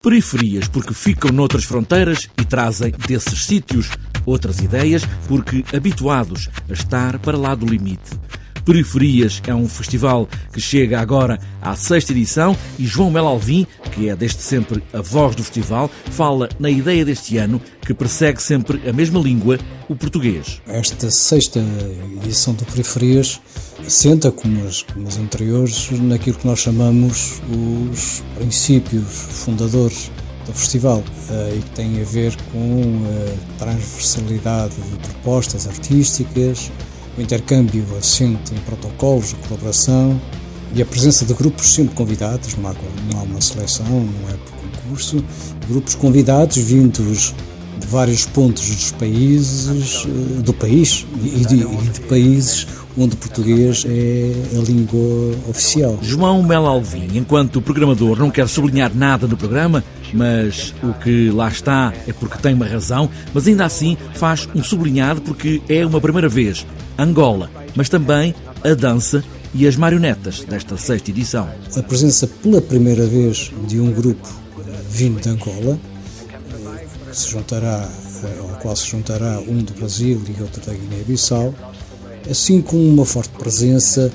Periferias, porque ficam noutras fronteiras e trazem desses sítios outras ideias, porque habituados a estar para lá do limite. Periferias é um festival que chega agora à sexta edição e João Mel Alvim, que é desde sempre a voz do festival, fala na ideia deste ano que persegue sempre a mesma língua, o português. Esta sexta edição do Periferias assenta, como as, como as anteriores, naquilo que nós chamamos os princípios fundadores do festival uh, e que tem a ver com a transversalidade de propostas artísticas, o intercâmbio assente em protocolos de colaboração e a presença de grupos sempre convidados, não há, não há uma seleção, não é por concurso, grupos convidados vindos de vários pontos dos países, eh, do país e de, e de países onde o português é a língua oficial. João Mel Alvim, enquanto programador, não quer sublinhar nada no programa, mas o que lá está é porque tem uma razão, mas ainda assim faz um sublinhado porque é uma primeira vez Angola, mas também a dança e as marionetas desta sexta edição. A presença pela primeira vez de um grupo vindo de Angola, que se juntará, ao qual se juntará um do Brasil e outro da Guiné-Bissau, assim como uma forte presença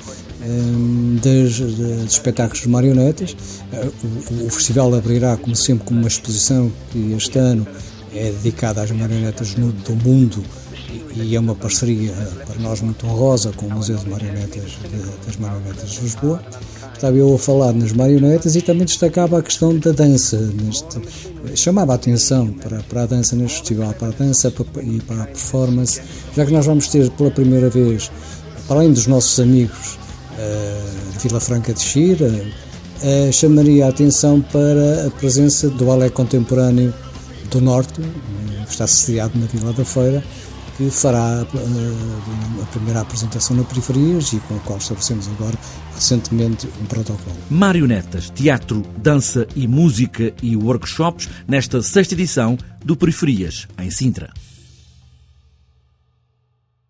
um, espetáculos de marionetas. O, o, festival abrirá, como sempre, com uma exposição que este ano é dedicada às marionetas no, do mundo e é uma parceria para nós muito honrosa com o Museu de Marionetas de, das Marionetas de Lisboa. Estava eu a falar nas marionetas e também destacava a questão da dança, neste, chamava a atenção para, para a dança neste festival, para a dança e para a performance, já que nós vamos ter pela primeira vez, para além dos nossos amigos uh, de Vila Franca de Xira, uh, chamaria a atenção para a presença do balé contemporâneo do Norte, que está sediado na Vila da Feira, que fará uh, a primeira apresentação na Periferias e com o qual estabelecemos agora recentemente um protocolo. Marionetas, teatro, dança e música e workshops nesta sexta edição do Periferias, em Sintra.